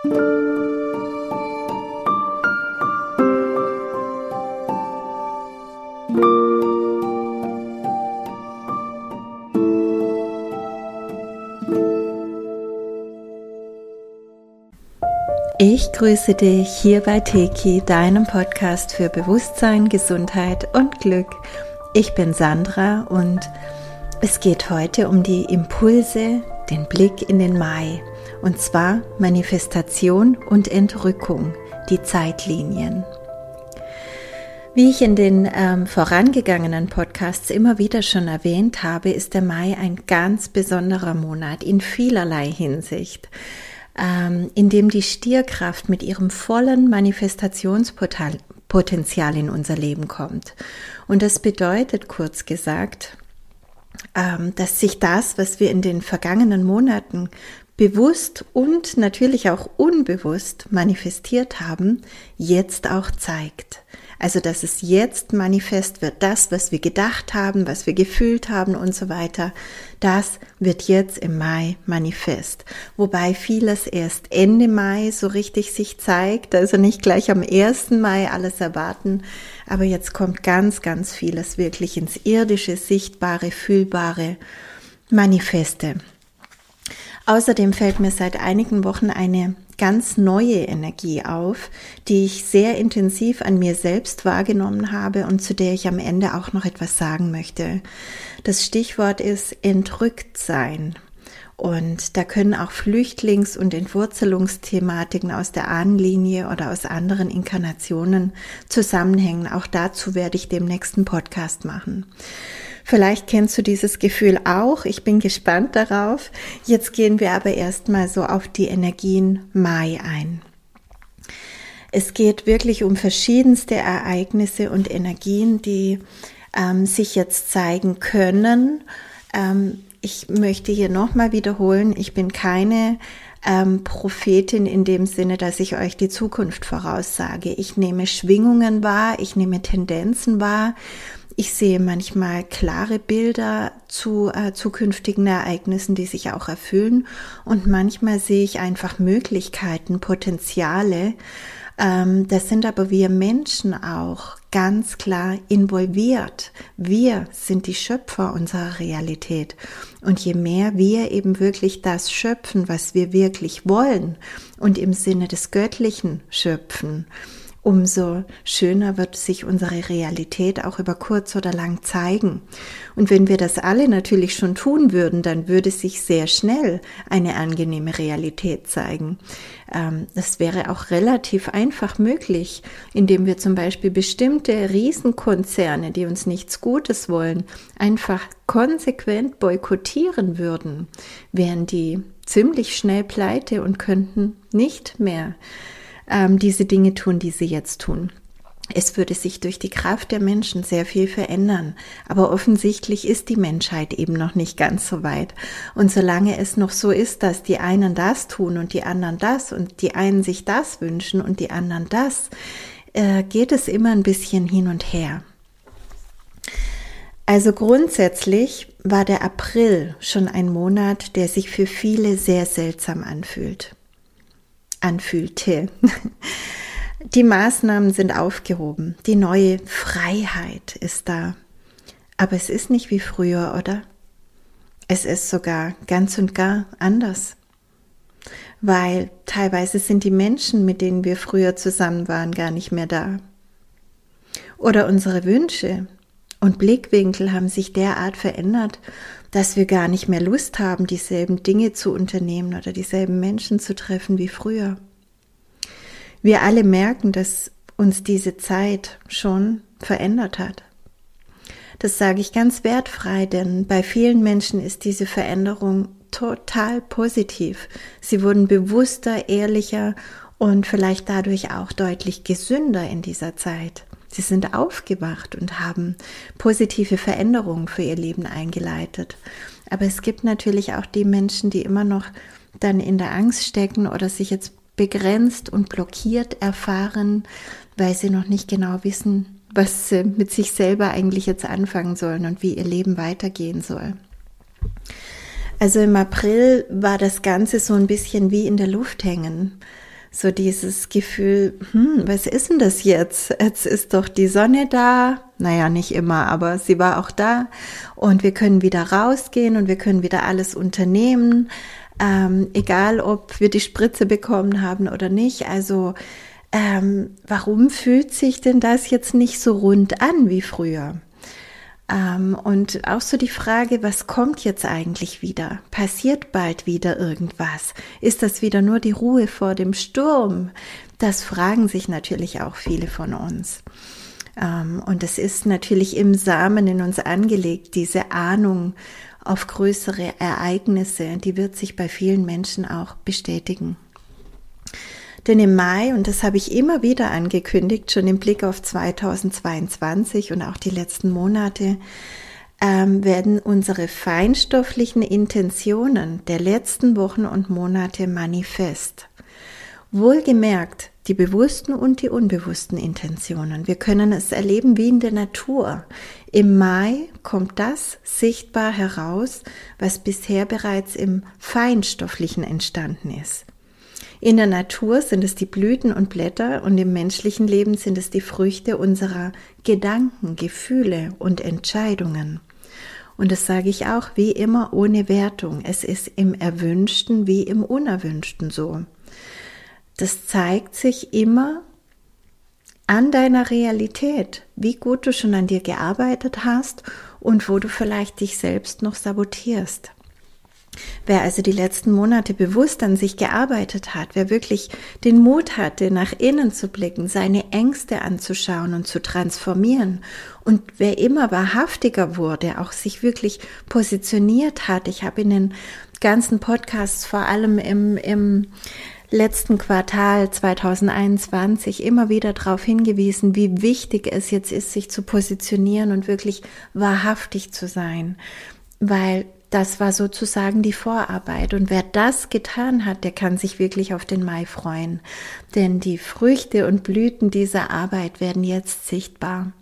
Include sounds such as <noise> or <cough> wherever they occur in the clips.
Ich grüße dich hier bei Teki, deinem Podcast für Bewusstsein, Gesundheit und Glück. Ich bin Sandra und es geht heute um die Impulse, den Blick in den Mai und zwar Manifestation und Entrückung, die Zeitlinien. Wie ich in den ähm, vorangegangenen Podcasts immer wieder schon erwähnt habe, ist der Mai ein ganz besonderer Monat in vielerlei Hinsicht ähm, in dem die Stierkraft mit ihrem vollen Manifestationspotenzial in unser Leben kommt. Und das bedeutet kurz gesagt, ähm, dass sich das, was wir in den vergangenen Monaten bewusst und natürlich auch unbewusst manifestiert haben, jetzt auch zeigt. Also, dass es jetzt manifest wird, das, was wir gedacht haben, was wir gefühlt haben und so weiter, das wird jetzt im Mai manifest. Wobei vieles erst Ende Mai so richtig sich zeigt, also nicht gleich am 1. Mai alles erwarten, aber jetzt kommt ganz, ganz vieles wirklich ins irdische, sichtbare, fühlbare Manifeste. Außerdem fällt mir seit einigen Wochen eine ganz neue Energie auf, die ich sehr intensiv an mir selbst wahrgenommen habe und zu der ich am Ende auch noch etwas sagen möchte. Das Stichwort ist entrückt sein. Und da können auch Flüchtlings- und Entwurzelungsthematiken aus der Ahnenlinie oder aus anderen Inkarnationen zusammenhängen. Auch dazu werde ich dem nächsten Podcast machen. Vielleicht kennst du dieses Gefühl auch. Ich bin gespannt darauf. Jetzt gehen wir aber erstmal so auf die Energien Mai ein. Es geht wirklich um verschiedenste Ereignisse und Energien, die ähm, sich jetzt zeigen können. Ähm, ich möchte hier nochmal wiederholen, ich bin keine ähm, Prophetin in dem Sinne, dass ich euch die Zukunft voraussage. Ich nehme Schwingungen wahr, ich nehme Tendenzen wahr ich sehe manchmal klare Bilder zu äh, zukünftigen Ereignissen, die sich auch erfüllen. Und manchmal sehe ich einfach Möglichkeiten, Potenziale. Ähm, das sind aber wir Menschen auch ganz klar involviert. Wir sind die Schöpfer unserer Realität. Und je mehr wir eben wirklich das schöpfen, was wir wirklich wollen und im Sinne des Göttlichen schöpfen, umso schöner wird sich unsere Realität auch über kurz oder lang zeigen. Und wenn wir das alle natürlich schon tun würden, dann würde sich sehr schnell eine angenehme Realität zeigen. Ähm, das wäre auch relativ einfach möglich, indem wir zum Beispiel bestimmte Riesenkonzerne, die uns nichts Gutes wollen, einfach konsequent boykottieren würden, wären die ziemlich schnell pleite und könnten nicht mehr ähm, diese Dinge tun, die sie jetzt tun. Es würde sich durch die Kraft der Menschen sehr viel verändern, aber offensichtlich ist die Menschheit eben noch nicht ganz so weit. Und solange es noch so ist, dass die einen das tun und die anderen das und die einen sich das wünschen und die anderen das, äh, geht es immer ein bisschen hin und her. Also grundsätzlich war der April schon ein Monat, der sich für viele sehr seltsam anfühlt anfühlte. <laughs> Die Maßnahmen sind aufgehoben. Die neue Freiheit ist da. Aber es ist nicht wie früher, oder? Es ist sogar ganz und gar anders. Weil teilweise sind die Menschen, mit denen wir früher zusammen waren, gar nicht mehr da. Oder unsere Wünsche und Blickwinkel haben sich derart verändert, dass wir gar nicht mehr Lust haben, dieselben Dinge zu unternehmen oder dieselben Menschen zu treffen wie früher. Wir alle merken, dass uns diese Zeit schon verändert hat. Das sage ich ganz wertfrei, denn bei vielen Menschen ist diese Veränderung total positiv. Sie wurden bewusster, ehrlicher und vielleicht dadurch auch deutlich gesünder in dieser Zeit. Sie sind aufgewacht und haben positive Veränderungen für ihr Leben eingeleitet. Aber es gibt natürlich auch die Menschen, die immer noch dann in der Angst stecken oder sich jetzt begrenzt und blockiert erfahren, weil sie noch nicht genau wissen, was sie mit sich selber eigentlich jetzt anfangen sollen und wie ihr Leben weitergehen soll. Also im April war das Ganze so ein bisschen wie in der Luft hängen. So dieses Gefühl, hm, was ist denn das jetzt? Jetzt ist doch die Sonne da. Naja, nicht immer, aber sie war auch da. Und wir können wieder rausgehen und wir können wieder alles unternehmen. Ähm, egal, ob wir die Spritze bekommen haben oder nicht. Also, ähm, warum fühlt sich denn das jetzt nicht so rund an wie früher? Ähm, und auch so die Frage, was kommt jetzt eigentlich wieder? Passiert bald wieder irgendwas? Ist das wieder nur die Ruhe vor dem Sturm? Das fragen sich natürlich auch viele von uns. Ähm, und es ist natürlich im Samen in uns angelegt, diese Ahnung auf größere Ereignisse, die wird sich bei vielen Menschen auch bestätigen. Denn im Mai, und das habe ich immer wieder angekündigt, schon im Blick auf 2022 und auch die letzten Monate, ähm, werden unsere feinstofflichen Intentionen der letzten Wochen und Monate manifest. Wohlgemerkt, die bewussten und die unbewussten Intentionen. Wir können es erleben wie in der Natur. Im Mai kommt das sichtbar heraus, was bisher bereits im Feinstofflichen entstanden ist. In der Natur sind es die Blüten und Blätter und im menschlichen Leben sind es die Früchte unserer Gedanken, Gefühle und Entscheidungen. Und das sage ich auch wie immer ohne Wertung. Es ist im Erwünschten wie im Unerwünschten so. Das zeigt sich immer an deiner Realität, wie gut du schon an dir gearbeitet hast und wo du vielleicht dich selbst noch sabotierst. Wer also die letzten Monate bewusst an sich gearbeitet hat, wer wirklich den Mut hatte, nach innen zu blicken, seine Ängste anzuschauen und zu transformieren und wer immer wahrhaftiger wurde, auch sich wirklich positioniert hat. Ich habe in den ganzen Podcasts, vor allem im, im letzten Quartal 2021 immer wieder darauf hingewiesen, wie wichtig es jetzt ist, sich zu positionieren und wirklich wahrhaftig zu sein. Weil das war sozusagen die Vorarbeit. Und wer das getan hat, der kann sich wirklich auf den Mai freuen. Denn die Früchte und Blüten dieser Arbeit werden jetzt sichtbar.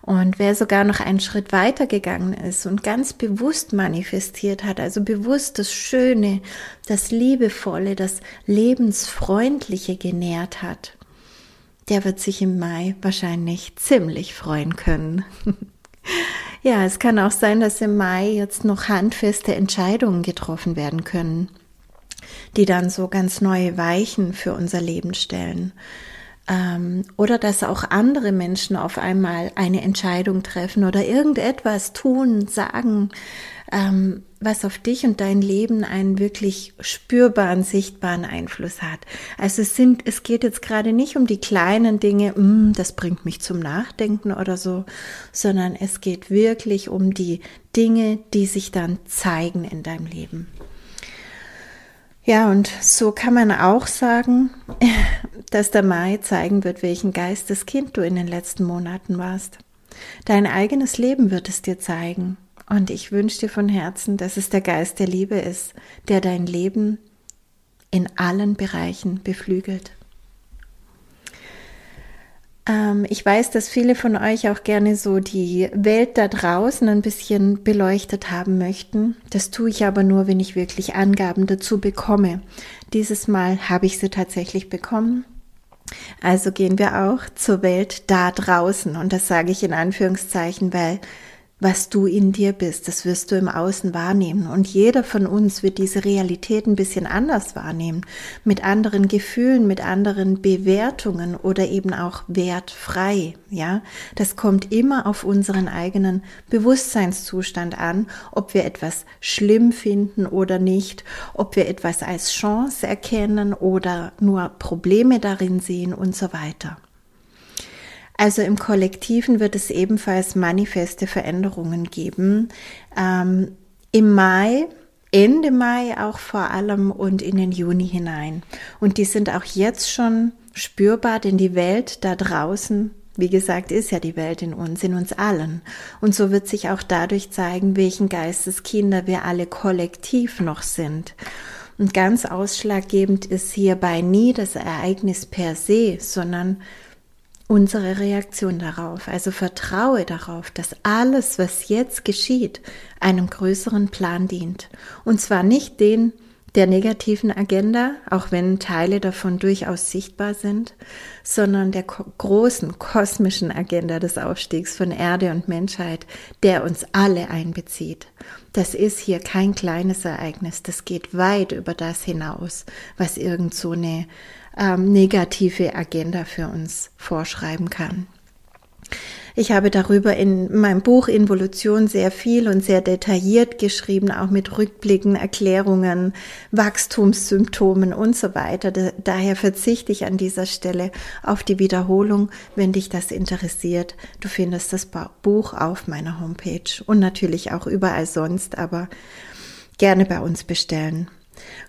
Und wer sogar noch einen Schritt weiter gegangen ist und ganz bewusst manifestiert hat, also bewusst das Schöne, das Liebevolle, das Lebensfreundliche genährt hat, der wird sich im Mai wahrscheinlich ziemlich freuen können. <laughs> Ja, es kann auch sein, dass im Mai jetzt noch handfeste Entscheidungen getroffen werden können, die dann so ganz neue Weichen für unser Leben stellen. Ähm, oder dass auch andere Menschen auf einmal eine Entscheidung treffen oder irgendetwas tun, sagen, ähm, was auf dich und dein Leben einen wirklich spürbaren, sichtbaren Einfluss hat. Also es sind, es geht jetzt gerade nicht um die kleinen Dinge, mm, das bringt mich zum Nachdenken oder so, sondern es geht wirklich um die Dinge, die sich dann zeigen in deinem Leben. Ja, und so kann man auch sagen, <laughs> dass der Mai zeigen wird, welchen Geisteskind du in den letzten Monaten warst. Dein eigenes Leben wird es dir zeigen. Und ich wünsche dir von Herzen, dass es der Geist der Liebe ist, der dein Leben in allen Bereichen beflügelt. Ähm, ich weiß, dass viele von euch auch gerne so die Welt da draußen ein bisschen beleuchtet haben möchten. Das tue ich aber nur, wenn ich wirklich Angaben dazu bekomme. Dieses Mal habe ich sie tatsächlich bekommen. Also gehen wir auch zur Welt da draußen. Und das sage ich in Anführungszeichen, weil was du in dir bist, das wirst du im Außen wahrnehmen. Und jeder von uns wird diese Realität ein bisschen anders wahrnehmen, mit anderen Gefühlen, mit anderen Bewertungen oder eben auch wertfrei. Ja, das kommt immer auf unseren eigenen Bewusstseinszustand an, ob wir etwas schlimm finden oder nicht, ob wir etwas als Chance erkennen oder nur Probleme darin sehen und so weiter. Also im Kollektiven wird es ebenfalls manifeste Veränderungen geben. Ähm, Im Mai, Ende Mai auch vor allem und in den Juni hinein. Und die sind auch jetzt schon spürbar, denn die Welt da draußen, wie gesagt, ist ja die Welt in uns, in uns allen. Und so wird sich auch dadurch zeigen, welchen Geisteskinder wir alle kollektiv noch sind. Und ganz ausschlaggebend ist hierbei nie das Ereignis per se, sondern unsere Reaktion darauf. Also vertraue darauf, dass alles, was jetzt geschieht, einem größeren Plan dient. Und zwar nicht den, der negativen Agenda, auch wenn Teile davon durchaus sichtbar sind, sondern der großen kosmischen Agenda des Aufstiegs von Erde und Menschheit, der uns alle einbezieht. Das ist hier kein kleines Ereignis, das geht weit über das hinaus, was irgend so eine ähm, negative Agenda für uns vorschreiben kann. Ich habe darüber in meinem Buch Involution sehr viel und sehr detailliert geschrieben, auch mit Rückblicken, Erklärungen, Wachstumssymptomen und so weiter. Daher verzichte ich an dieser Stelle auf die Wiederholung, wenn dich das interessiert. Du findest das Buch auf meiner Homepage und natürlich auch überall sonst, aber gerne bei uns bestellen.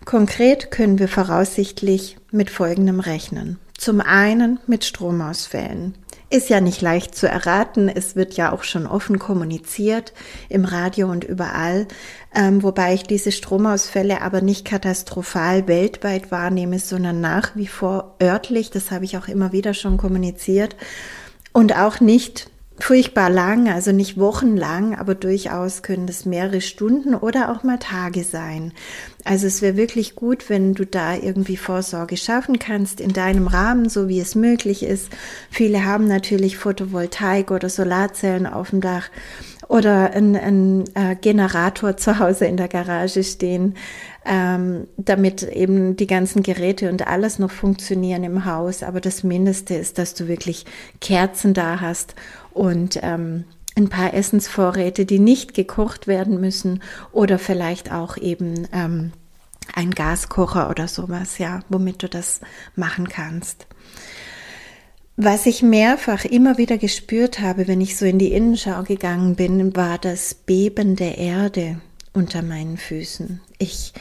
Konkret können wir voraussichtlich mit folgendem rechnen. Zum einen mit Stromausfällen. Ist ja nicht leicht zu erraten. Es wird ja auch schon offen kommuniziert im Radio und überall. Ähm, wobei ich diese Stromausfälle aber nicht katastrophal weltweit wahrnehme, sondern nach wie vor örtlich. Das habe ich auch immer wieder schon kommuniziert. Und auch nicht furchtbar lang, also nicht wochenlang, aber durchaus können das mehrere Stunden oder auch mal Tage sein. Also es wäre wirklich gut, wenn du da irgendwie Vorsorge schaffen kannst in deinem Rahmen, so wie es möglich ist. Viele haben natürlich Photovoltaik oder Solarzellen auf dem Dach oder ein, äh, Generator zu Hause in der Garage stehen, ähm, damit eben die ganzen Geräte und alles noch funktionieren im Haus. Aber das Mindeste ist, dass du wirklich Kerzen da hast und ähm, ein paar Essensvorräte, die nicht gekocht werden müssen oder vielleicht auch eben ähm, ein Gaskocher oder sowas, ja, womit du das machen kannst. Was ich mehrfach immer wieder gespürt habe, wenn ich so in die Innenschau gegangen bin, war das Beben der Erde unter meinen Füßen. Ich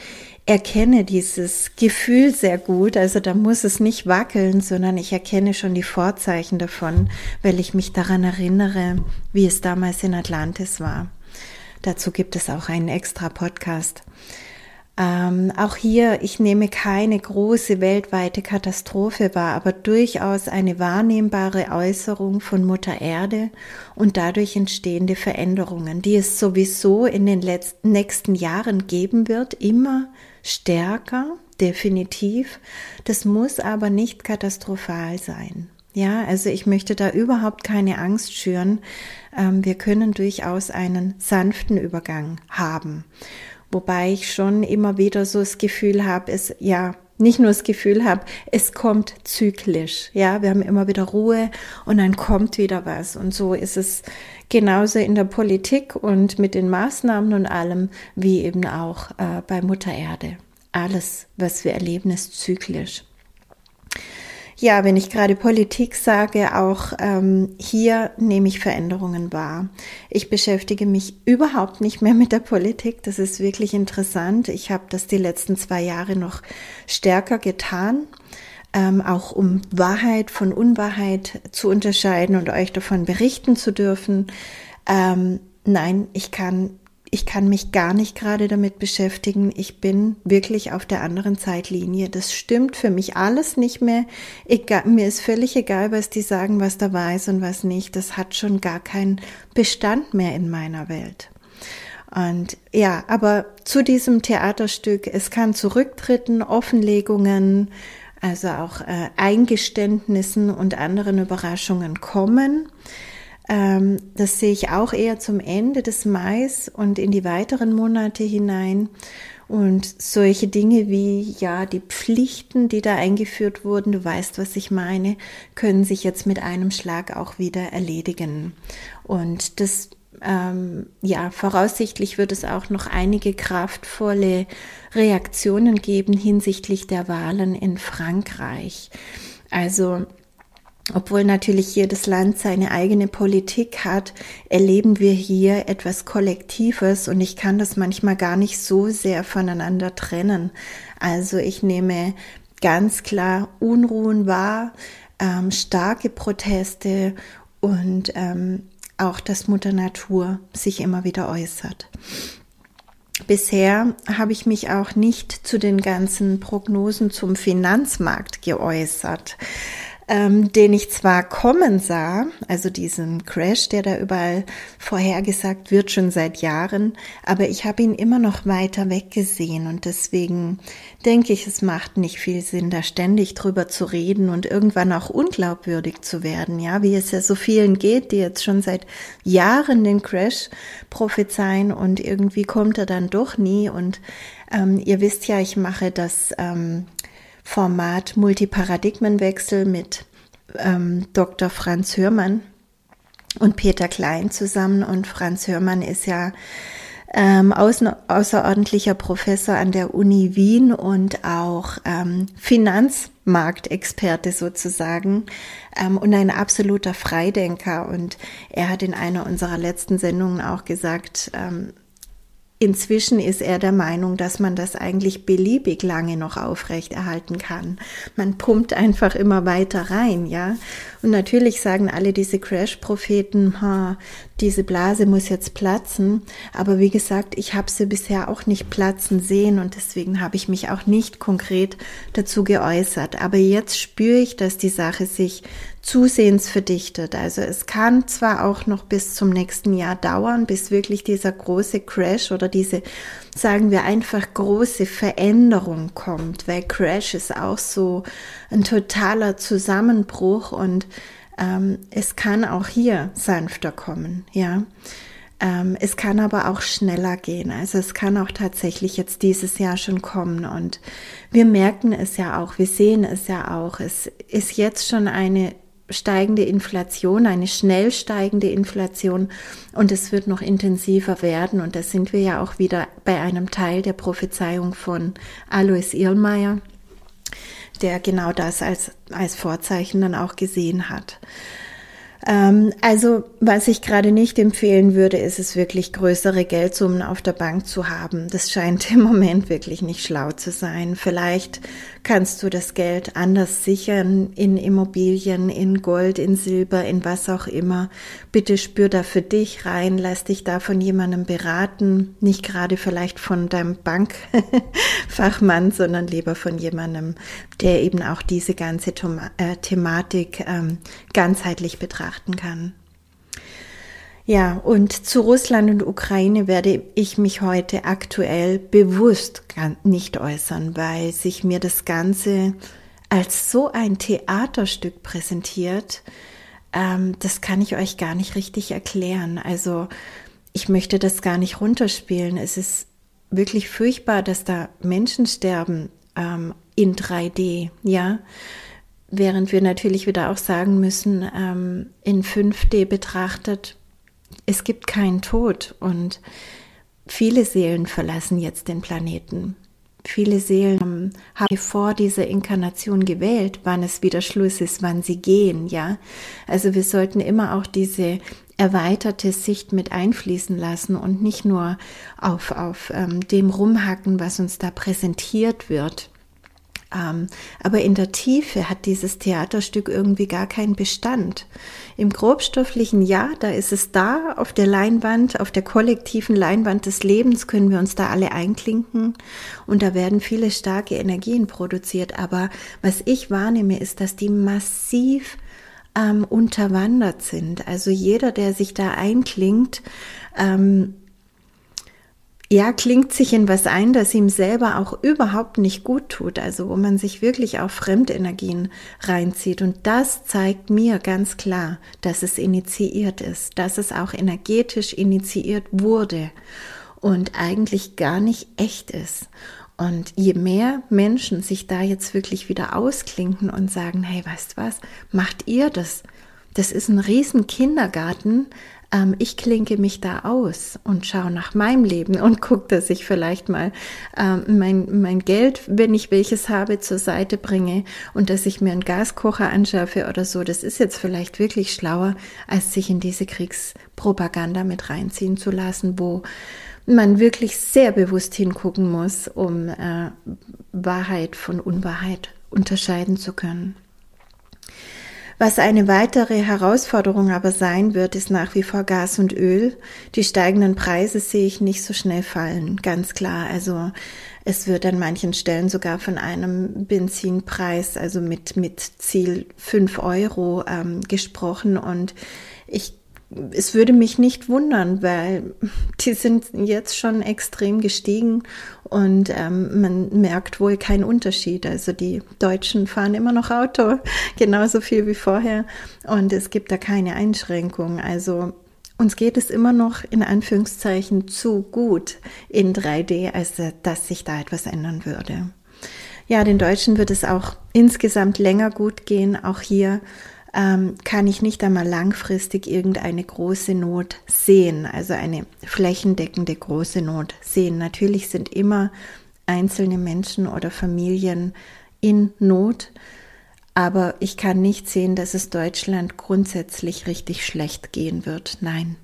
erkenne dieses Gefühl sehr gut. Also da muss es nicht wackeln, sondern ich erkenne schon die Vorzeichen davon, weil ich mich daran erinnere, wie es damals in Atlantis war. Dazu gibt es auch einen extra Podcast. Ähm, auch hier, ich nehme keine große weltweite Katastrophe wahr, aber durchaus eine wahrnehmbare Äußerung von Mutter Erde und dadurch entstehende Veränderungen, die es sowieso in den letzten, nächsten Jahren geben wird, immer stärker, definitiv. Das muss aber nicht katastrophal sein. Ja, also ich möchte da überhaupt keine Angst schüren. Ähm, wir können durchaus einen sanften Übergang haben. Wobei ich schon immer wieder so das Gefühl habe, es, ja, nicht nur das Gefühl habe, es kommt zyklisch. Ja, wir haben immer wieder Ruhe und dann kommt wieder was. Und so ist es genauso in der Politik und mit den Maßnahmen und allem, wie eben auch äh, bei Mutter Erde. Alles, was wir erleben, ist zyklisch. Ja, wenn ich gerade Politik sage, auch ähm, hier nehme ich Veränderungen wahr. Ich beschäftige mich überhaupt nicht mehr mit der Politik. Das ist wirklich interessant. Ich habe das die letzten zwei Jahre noch stärker getan, ähm, auch um Wahrheit von Unwahrheit zu unterscheiden und euch davon berichten zu dürfen. Ähm, nein, ich kann ich kann mich gar nicht gerade damit beschäftigen. Ich bin wirklich auf der anderen Zeitlinie. Das stimmt für mich alles nicht mehr. Egal, mir ist völlig egal, was die sagen, was da weiß und was nicht. Das hat schon gar keinen Bestand mehr in meiner Welt. Und ja, aber zu diesem Theaterstück, es kann zu Rücktritten, Offenlegungen, also auch äh, Eingeständnissen und anderen Überraschungen kommen. Ähm, das sehe ich auch eher zum Ende des Mais und in die weiteren Monate hinein. Und solche Dinge wie, ja, die Pflichten, die da eingeführt wurden, du weißt, was ich meine, können sich jetzt mit einem Schlag auch wieder erledigen. Und das, ähm, ja, voraussichtlich wird es auch noch einige kraftvolle Reaktionen geben hinsichtlich der Wahlen in Frankreich. Also obwohl natürlich jedes Land seine eigene Politik hat, erleben wir hier etwas Kollektives und ich kann das manchmal gar nicht so sehr voneinander trennen. Also ich nehme ganz klar Unruhen wahr, ähm, starke Proteste und ähm, auch, dass Mutter Natur sich immer wieder äußert. Bisher habe ich mich auch nicht zu den ganzen Prognosen zum Finanzmarkt geäußert. Ähm, den ich zwar kommen sah, also diesen Crash, der da überall vorhergesagt wird, schon seit Jahren, aber ich habe ihn immer noch weiter weggesehen und deswegen denke ich, es macht nicht viel Sinn, da ständig drüber zu reden und irgendwann auch unglaubwürdig zu werden, ja, wie es ja so vielen geht, die jetzt schon seit Jahren den Crash prophezeien und irgendwie kommt er dann doch nie und ähm, ihr wisst ja, ich mache das ähm, Format Multiparadigmenwechsel mit ähm, Dr. Franz Hörmann und Peter Klein zusammen. Und Franz Hörmann ist ja ähm, außerordentlicher Professor an der Uni Wien und auch ähm, Finanzmarktexperte sozusagen ähm, und ein absoluter Freidenker. Und er hat in einer unserer letzten Sendungen auch gesagt, ähm, Inzwischen ist er der Meinung, dass man das eigentlich beliebig lange noch aufrechterhalten kann. Man pumpt einfach immer weiter rein, ja. Und natürlich sagen alle diese Crash-Propheten, diese Blase muss jetzt platzen. Aber wie gesagt, ich habe sie bisher auch nicht platzen sehen und deswegen habe ich mich auch nicht konkret dazu geäußert. Aber jetzt spüre ich, dass die Sache sich zusehends verdichtet. Also es kann zwar auch noch bis zum nächsten Jahr dauern, bis wirklich dieser große Crash oder diese, sagen wir einfach, große Veränderung kommt, weil Crash ist auch so ein totaler Zusammenbruch und ähm, es kann auch hier sanfter kommen, ja. Ähm, es kann aber auch schneller gehen. Also es kann auch tatsächlich jetzt dieses Jahr schon kommen. Und wir merken es ja auch, wir sehen es ja auch. Es ist jetzt schon eine steigende Inflation, eine schnell steigende Inflation und es wird noch intensiver werden und da sind wir ja auch wieder bei einem Teil der Prophezeiung von Alois Irlmeier, der genau das als, als Vorzeichen dann auch gesehen hat. Ähm, also, was ich gerade nicht empfehlen würde, ist es wirklich größere Geldsummen auf der Bank zu haben. Das scheint im Moment wirklich nicht schlau zu sein. Vielleicht kannst du das Geld anders sichern in Immobilien, in Gold, in Silber, in was auch immer. Bitte spür da für dich rein, lass dich da von jemandem beraten, nicht gerade vielleicht von deinem Bankfachmann, <laughs> sondern lieber von jemandem, der eben auch diese ganze äh, Thematik ähm, ganzheitlich betrachten kann. Ja, und zu Russland und Ukraine werde ich mich heute aktuell bewusst nicht äußern, weil sich mir das Ganze als so ein Theaterstück präsentiert. Ähm, das kann ich euch gar nicht richtig erklären. Also ich möchte das gar nicht runterspielen. Es ist wirklich furchtbar, dass da Menschen sterben ähm, in 3D, ja. Während wir natürlich wieder auch sagen müssen, ähm, in 5D betrachtet es gibt keinen Tod und viele Seelen verlassen jetzt den Planeten. Viele Seelen haben vor dieser Inkarnation gewählt, wann es wieder Schluss ist, wann sie gehen, ja. Also wir sollten immer auch diese erweiterte Sicht mit einfließen lassen und nicht nur auf, auf ähm, dem rumhacken, was uns da präsentiert wird. Ähm, aber in der Tiefe hat dieses Theaterstück irgendwie gar keinen Bestand. Im grobstofflichen Ja, da ist es da, auf der Leinwand, auf der kollektiven Leinwand des Lebens können wir uns da alle einklinken und da werden viele starke Energien produziert. Aber was ich wahrnehme, ist, dass die massiv ähm, unterwandert sind. Also jeder, der sich da einklingt, ähm, ja, klingt sich in was ein, das ihm selber auch überhaupt nicht gut tut, also wo man sich wirklich auch Fremdenergien reinzieht. Und das zeigt mir ganz klar, dass es initiiert ist, dass es auch energetisch initiiert wurde und eigentlich gar nicht echt ist. Und je mehr Menschen sich da jetzt wirklich wieder ausklinken und sagen, hey, weißt was, macht ihr das? Das ist ein riesen Kindergarten, ähm, ich klinke mich da aus und schaue nach meinem Leben und <laughs> gucke, dass ich vielleicht mal ähm, mein, mein Geld, wenn ich welches habe, zur Seite bringe und dass ich mir einen Gaskocher anschaffe oder so. Das ist jetzt vielleicht wirklich schlauer, als sich in diese Kriegspropaganda mit reinziehen zu lassen, wo man wirklich sehr bewusst hingucken muss, um äh, Wahrheit von Unwahrheit unterscheiden zu können. Was eine weitere Herausforderung aber sein wird, ist nach wie vor Gas und Öl. Die steigenden Preise sehe ich nicht so schnell fallen, ganz klar. Also Es wird an manchen Stellen sogar von einem Benzinpreis, also mit, mit Ziel 5 Euro ähm, gesprochen. Und ich es würde mich nicht wundern, weil die sind jetzt schon extrem gestiegen und ähm, man merkt wohl keinen Unterschied. Also die Deutschen fahren immer noch Auto, <laughs> genauso viel wie vorher und es gibt da keine Einschränkung. Also uns geht es immer noch in Anführungszeichen zu gut in 3D, als dass sich da etwas ändern würde. Ja, den Deutschen wird es auch insgesamt länger gut gehen, auch hier ähm, kann ich nicht einmal langfristig irgendeine große Not sehen, also eine flächendeckende große Not sehen. Natürlich sind immer einzelne Menschen oder Familien in Not, aber ich kann nicht sehen, dass es Deutschland grundsätzlich richtig schlecht gehen wird. Nein.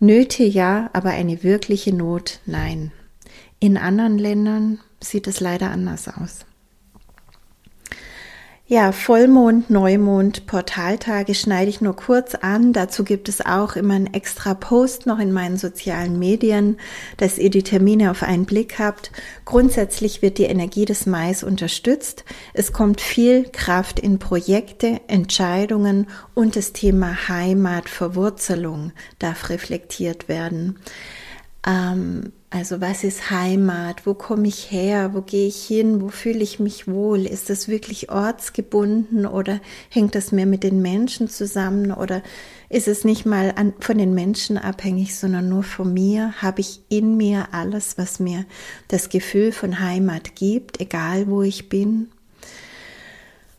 Nöte ja, aber eine wirkliche Not nein. In anderen Ländern sieht es leider anders aus. Ja, Vollmond, Neumond, Portaltage schneide ich nur kurz an. Dazu gibt es auch immer einen extra Post noch in meinen sozialen Medien, dass ihr die Termine auf einen Blick habt. Grundsätzlich wird die Energie des Mais unterstützt. Es kommt viel Kraft in Projekte, Entscheidungen und das Thema Heimat, Verwurzelung darf reflektiert werden. Ähm, also was ist Heimat? Wo komme ich her? Wo gehe ich hin? Wo fühle ich mich wohl? Ist das wirklich ortsgebunden oder hängt das mehr mit den Menschen zusammen oder ist es nicht mal an, von den Menschen abhängig, sondern nur von mir? Habe ich in mir alles, was mir das Gefühl von Heimat gibt, egal wo ich bin?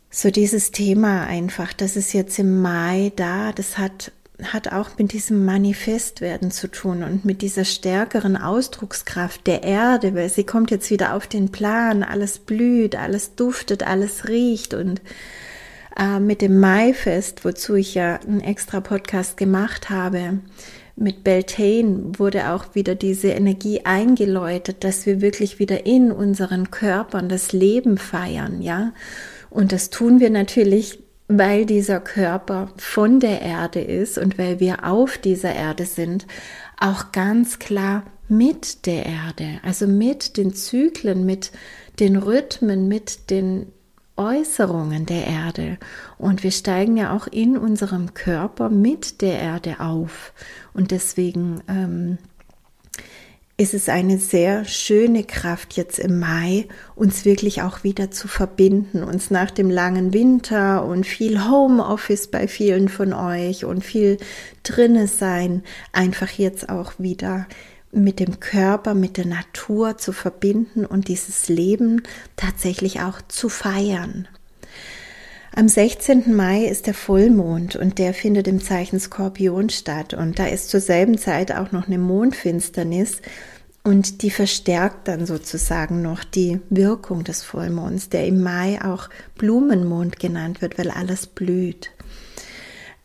So dieses Thema einfach, das ist jetzt im Mai da, das hat hat auch mit diesem Manifestwerden zu tun und mit dieser stärkeren Ausdruckskraft der Erde, weil sie kommt jetzt wieder auf den Plan, alles blüht, alles duftet, alles riecht und äh, mit dem Maifest, wozu ich ja einen extra Podcast gemacht habe, mit Beltane wurde auch wieder diese Energie eingeläutet, dass wir wirklich wieder in unseren Körpern das Leben feiern, ja. Und das tun wir natürlich weil dieser Körper von der Erde ist und weil wir auf dieser Erde sind, auch ganz klar mit der Erde, also mit den Zyklen, mit den Rhythmen, mit den Äußerungen der Erde. Und wir steigen ja auch in unserem Körper mit der Erde auf. Und deswegen ähm, ist es eine sehr schöne Kraft jetzt im Mai, uns wirklich auch wieder zu verbinden, uns nach dem langen Winter und viel Homeoffice bei vielen von euch und viel drinne sein, einfach jetzt auch wieder mit dem Körper, mit der Natur zu verbinden und dieses Leben tatsächlich auch zu feiern. Am 16. Mai ist der Vollmond und der findet im Zeichen Skorpion statt und da ist zur selben Zeit auch noch eine Mondfinsternis und die verstärkt dann sozusagen noch die Wirkung des Vollmonds, der im Mai auch Blumenmond genannt wird, weil alles blüht.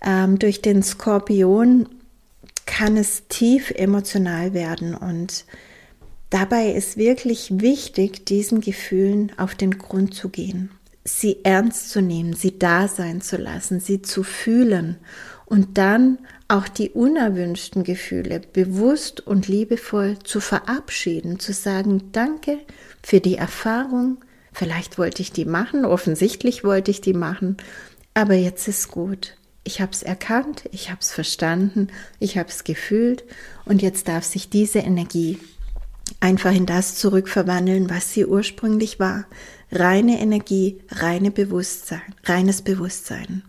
Ähm, durch den Skorpion kann es tief emotional werden und dabei ist wirklich wichtig, diesen Gefühlen auf den Grund zu gehen sie ernst zu nehmen, sie da sein zu lassen, sie zu fühlen und dann auch die unerwünschten Gefühle bewusst und liebevoll zu verabschieden, zu sagen, danke für die Erfahrung, vielleicht wollte ich die machen, offensichtlich wollte ich die machen, aber jetzt ist gut. Ich habe es erkannt, ich habe es verstanden, ich habe es gefühlt und jetzt darf sich diese Energie einfach in das zurückverwandeln, was sie ursprünglich war, reine Energie, reine Bewusstsein, reines Bewusstsein.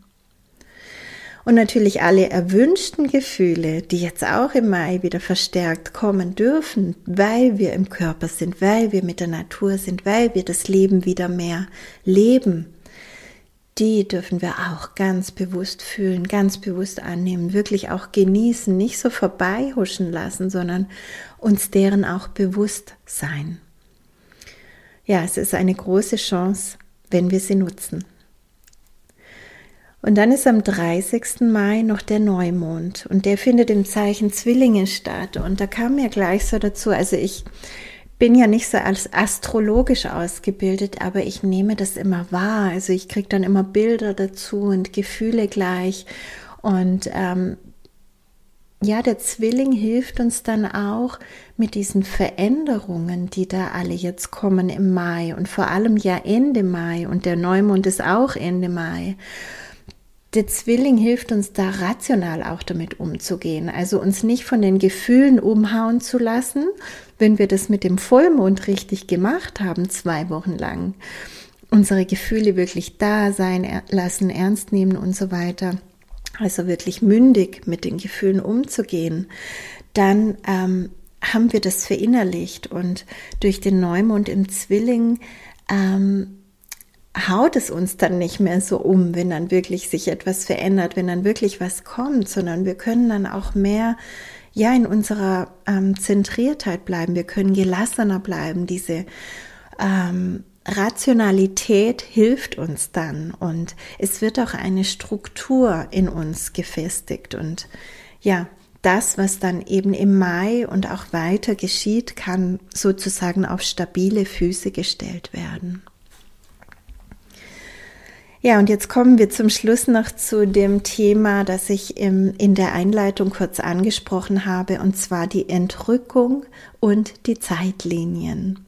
Und natürlich alle erwünschten Gefühle, die jetzt auch im Mai wieder verstärkt kommen dürfen, weil wir im Körper sind, weil wir mit der Natur sind, weil wir das Leben wieder mehr leben, die dürfen wir auch ganz bewusst fühlen, ganz bewusst annehmen, wirklich auch genießen, nicht so vorbeihuschen lassen, sondern uns deren auch bewusst sein ja, es ist eine große Chance, wenn wir sie nutzen. Und dann ist am 30. Mai noch der Neumond und der findet im Zeichen Zwillinge statt. Und da kam mir gleich so dazu, also ich bin ja nicht so als astrologisch ausgebildet, aber ich nehme das immer wahr. Also ich kriege dann immer Bilder dazu und Gefühle gleich. Und ähm, ja, der Zwilling hilft uns dann auch mit diesen Veränderungen, die da alle jetzt kommen im Mai und vor allem ja Ende Mai und der Neumond ist auch Ende Mai. Der Zwilling hilft uns da rational auch damit umzugehen, also uns nicht von den Gefühlen umhauen zu lassen, wenn wir das mit dem Vollmond richtig gemacht haben, zwei Wochen lang. Unsere Gefühle wirklich da sein lassen, ernst nehmen und so weiter also wirklich mündig mit den Gefühlen umzugehen, dann ähm, haben wir das verinnerlicht und durch den Neumond im Zwilling ähm, haut es uns dann nicht mehr so um, wenn dann wirklich sich etwas verändert, wenn dann wirklich was kommt, sondern wir können dann auch mehr ja in unserer ähm, Zentriertheit bleiben, wir können gelassener bleiben, diese ähm, Rationalität hilft uns dann und es wird auch eine Struktur in uns gefestigt und ja, das, was dann eben im Mai und auch weiter geschieht, kann sozusagen auf stabile Füße gestellt werden. Ja, und jetzt kommen wir zum Schluss noch zu dem Thema, das ich im, in der Einleitung kurz angesprochen habe, und zwar die Entrückung und die Zeitlinien.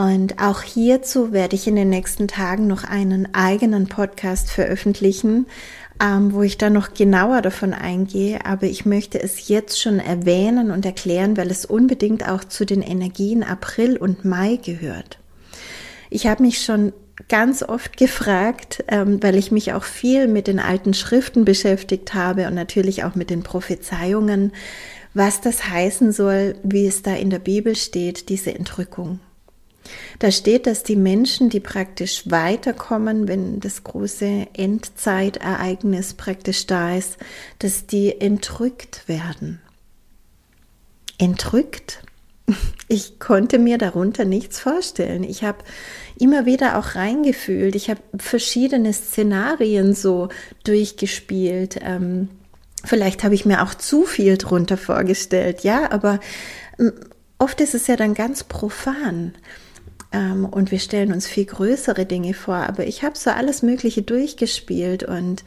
Und auch hierzu werde ich in den nächsten Tagen noch einen eigenen Podcast veröffentlichen, ähm, wo ich dann noch genauer davon eingehe. Aber ich möchte es jetzt schon erwähnen und erklären, weil es unbedingt auch zu den Energien April und Mai gehört. Ich habe mich schon ganz oft gefragt, ähm, weil ich mich auch viel mit den alten Schriften beschäftigt habe und natürlich auch mit den Prophezeiungen, was das heißen soll, wie es da in der Bibel steht, diese Entrückung. Da steht, dass die Menschen, die praktisch weiterkommen, wenn das große Endzeitereignis praktisch da ist, dass die entrückt werden. Entrückt? <laughs> Ich konnte mir darunter nichts vorstellen. Ich habe immer wieder auch reingefühlt. Ich habe verschiedene Szenarien so durchgespielt. Ähm, vielleicht habe ich mir auch zu viel drunter vorgestellt, ja, aber ähm, oft ist es ja dann ganz profan. Ähm, und wir stellen uns viel größere Dinge vor. Aber ich habe so alles Mögliche durchgespielt und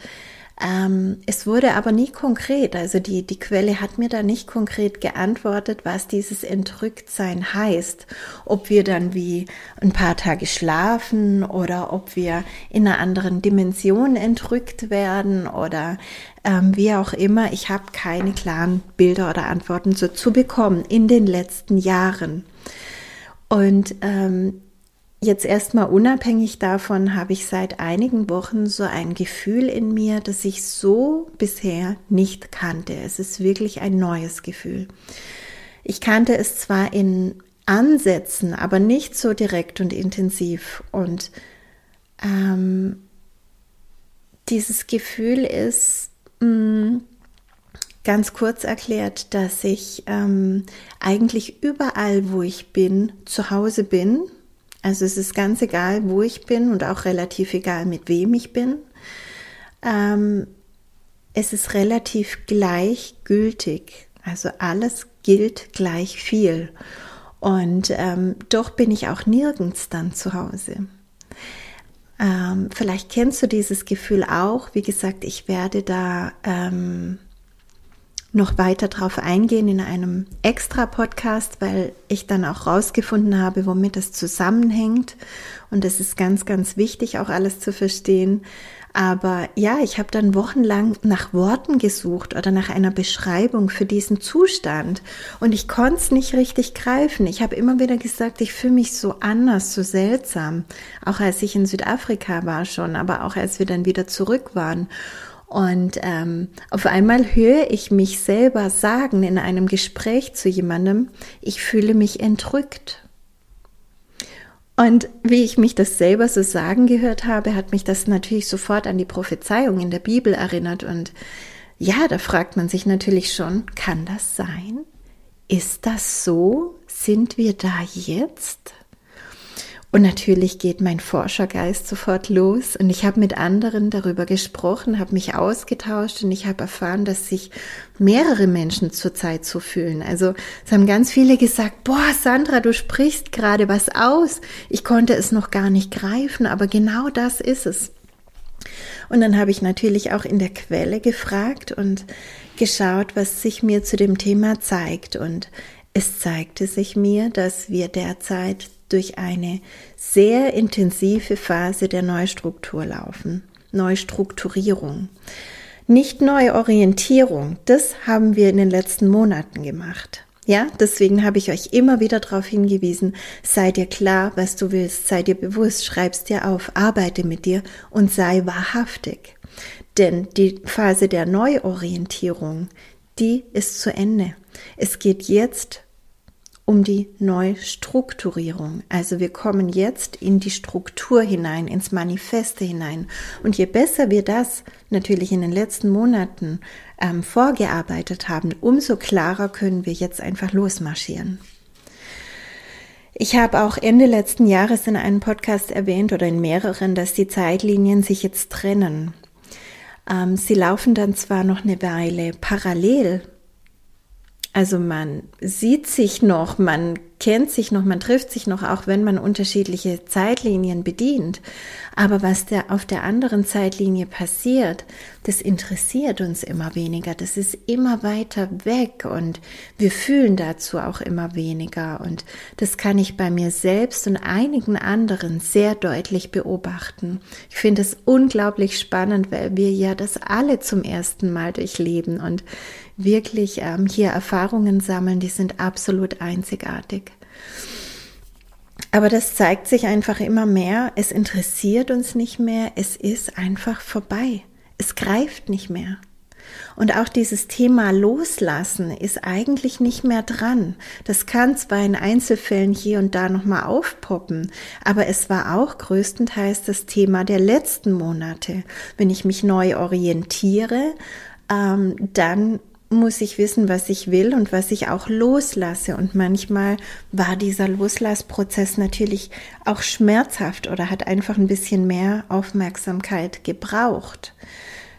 ähm, es wurde aber nie konkret. Also die, die Quelle hat mir da nicht konkret geantwortet, was dieses Entrücktsein heißt. Ob wir dann wie ein paar Tage schlafen oder ob wir in einer anderen Dimension entrückt werden oder ähm, wie auch immer. Ich habe keine klaren Bilder oder Antworten dazu bekommen in den letzten Jahren. Und ähm, jetzt erstmal unabhängig davon habe ich seit einigen Wochen so ein Gefühl in mir, das ich so bisher nicht kannte. Es ist wirklich ein neues Gefühl. Ich kannte es zwar in Ansätzen, aber nicht so direkt und intensiv. Und ähm, dieses Gefühl ist, mh, mm, Ganz kurz erklärt, dass ich ähm, eigentlich überall, wo ich bin, zu Hause bin. Also es ist ganz egal, wo ich bin und auch relativ egal, mit wem ich bin. Ähm, es ist relativ gleichgültig. Also alles gilt gleich viel. Und ähm, doch bin ich auch nirgends dann zu Hause. Ähm, vielleicht kennst du dieses Gefühl auch. Wie gesagt, ich werde da ähm, noch weiter drauf eingehen in einem extra Podcast, weil ich dann auch rausgefunden habe, womit das zusammenhängt. Und es ist ganz, ganz wichtig, auch alles zu verstehen. Aber ja, ich habe dann wochenlang nach Worten gesucht oder nach einer Beschreibung für diesen Zustand. Und ich konnte es nicht richtig greifen. Ich habe immer wieder gesagt, ich fühle mich so anders, so seltsam. Auch als ich in Südafrika war schon, aber auch als wir dann wieder zurück waren. Und ähm, auf einmal höre ich mich selber sagen in einem Gespräch zu jemandem, ich fühle mich entrückt. Und wie ich mich das selber so sagen gehört habe, hat mich das natürlich sofort an die Prophezeiung in der Bibel erinnert. Und ja, da fragt man sich natürlich schon, kann das sein? Ist das so? Sind wir da jetzt? Und natürlich geht mein Forschergeist sofort los und ich habe mit anderen darüber gesprochen, habe mich ausgetauscht und ich habe erfahren, dass sich mehrere Menschen zurzeit so fühlen. Also es haben ganz viele gesagt, boah, Sandra, du sprichst gerade was aus. Ich konnte es noch gar nicht greifen, aber genau das ist es. Und dann habe ich natürlich auch in der Quelle gefragt und geschaut, was sich mir zu dem Thema zeigt. Und es zeigte sich mir, dass wir derzeit durch eine sehr intensive Phase der Neustruktur laufen. Neustrukturierung. Nicht Neuorientierung, das haben wir in den letzten Monaten gemacht. Ja, deswegen habe ich euch immer wieder darauf hingewiesen, sei dir klar, was du willst, sei dir bewusst, schreib's dir auf, arbeite mit dir und sei wahrhaftig. Denn die Phase der Neuorientierung, die ist zu Ende. Es geht jetzt um die Neustrukturierung. Also wir kommen jetzt in die Struktur hinein, ins Manifeste hinein. Und je besser wir das natürlich in den letzten Monaten ähm, vorgearbeitet haben, umso klarer können wir jetzt einfach losmarschieren. Ich habe auch Ende letzten Jahres in einem Podcast erwähnt oder in mehreren, dass die Zeitlinien sich jetzt trennen. Ähm, sie laufen dann zwar noch eine Weile parallel, also man sieht sich noch, man kennt sich noch, man trifft sich noch, auch wenn man unterschiedliche Zeitlinien bedient. Aber was der auf der anderen Zeitlinie passiert, das interessiert uns immer weniger. Das ist immer weiter weg und wir fühlen dazu auch immer weniger. Und das kann ich bei mir selbst und einigen anderen sehr deutlich beobachten. Ich finde es unglaublich spannend, weil wir ja das alle zum ersten Mal durchleben und wirklich ähm, hier Erfahrungen sammeln, die sind absolut einzigartig. Aber das zeigt sich einfach immer mehr. Es interessiert uns nicht mehr. Es ist einfach vorbei. Es greift nicht mehr. Und auch dieses Thema Loslassen ist eigentlich nicht mehr dran. Das kann zwar in Einzelfällen hier und da nochmal aufpoppen, aber es war auch größtenteils das Thema der letzten Monate. Wenn ich mich neu orientiere, ähm, dann muss ich wissen, was ich will und was ich auch loslasse. Und manchmal war dieser Loslassprozess natürlich auch schmerzhaft oder hat einfach ein bisschen mehr Aufmerksamkeit gebraucht.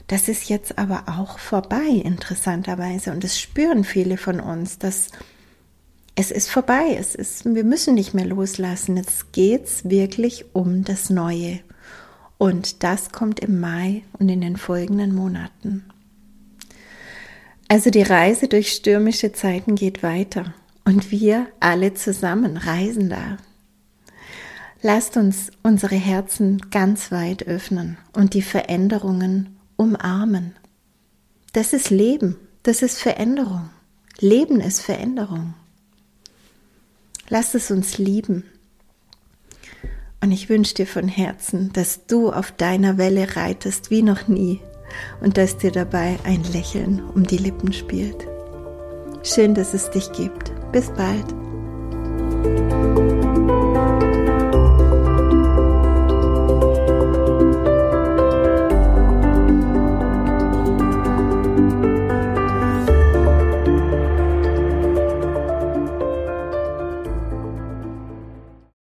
Das ist jetzt aber auch vorbei, interessanterweise. Und das spüren viele von uns, dass es ist vorbei. Es ist, wir müssen nicht mehr loslassen. Jetzt geht's wirklich um das Neue. Und das kommt im Mai und in den folgenden Monaten. Also die Reise durch stürmische Zeiten geht weiter und wir alle zusammen reisen da. Lasst uns unsere Herzen ganz weit öffnen und die Veränderungen umarmen. Das ist Leben, das ist Veränderung. Leben ist Veränderung. Lass es uns lieben. Und ich wünsche dir von Herzen, dass du auf deiner Welle reitest wie noch nie und dass dir dabei ein Lächeln um die Lippen spielt. Schön, dass es dich gibt. Bis bald.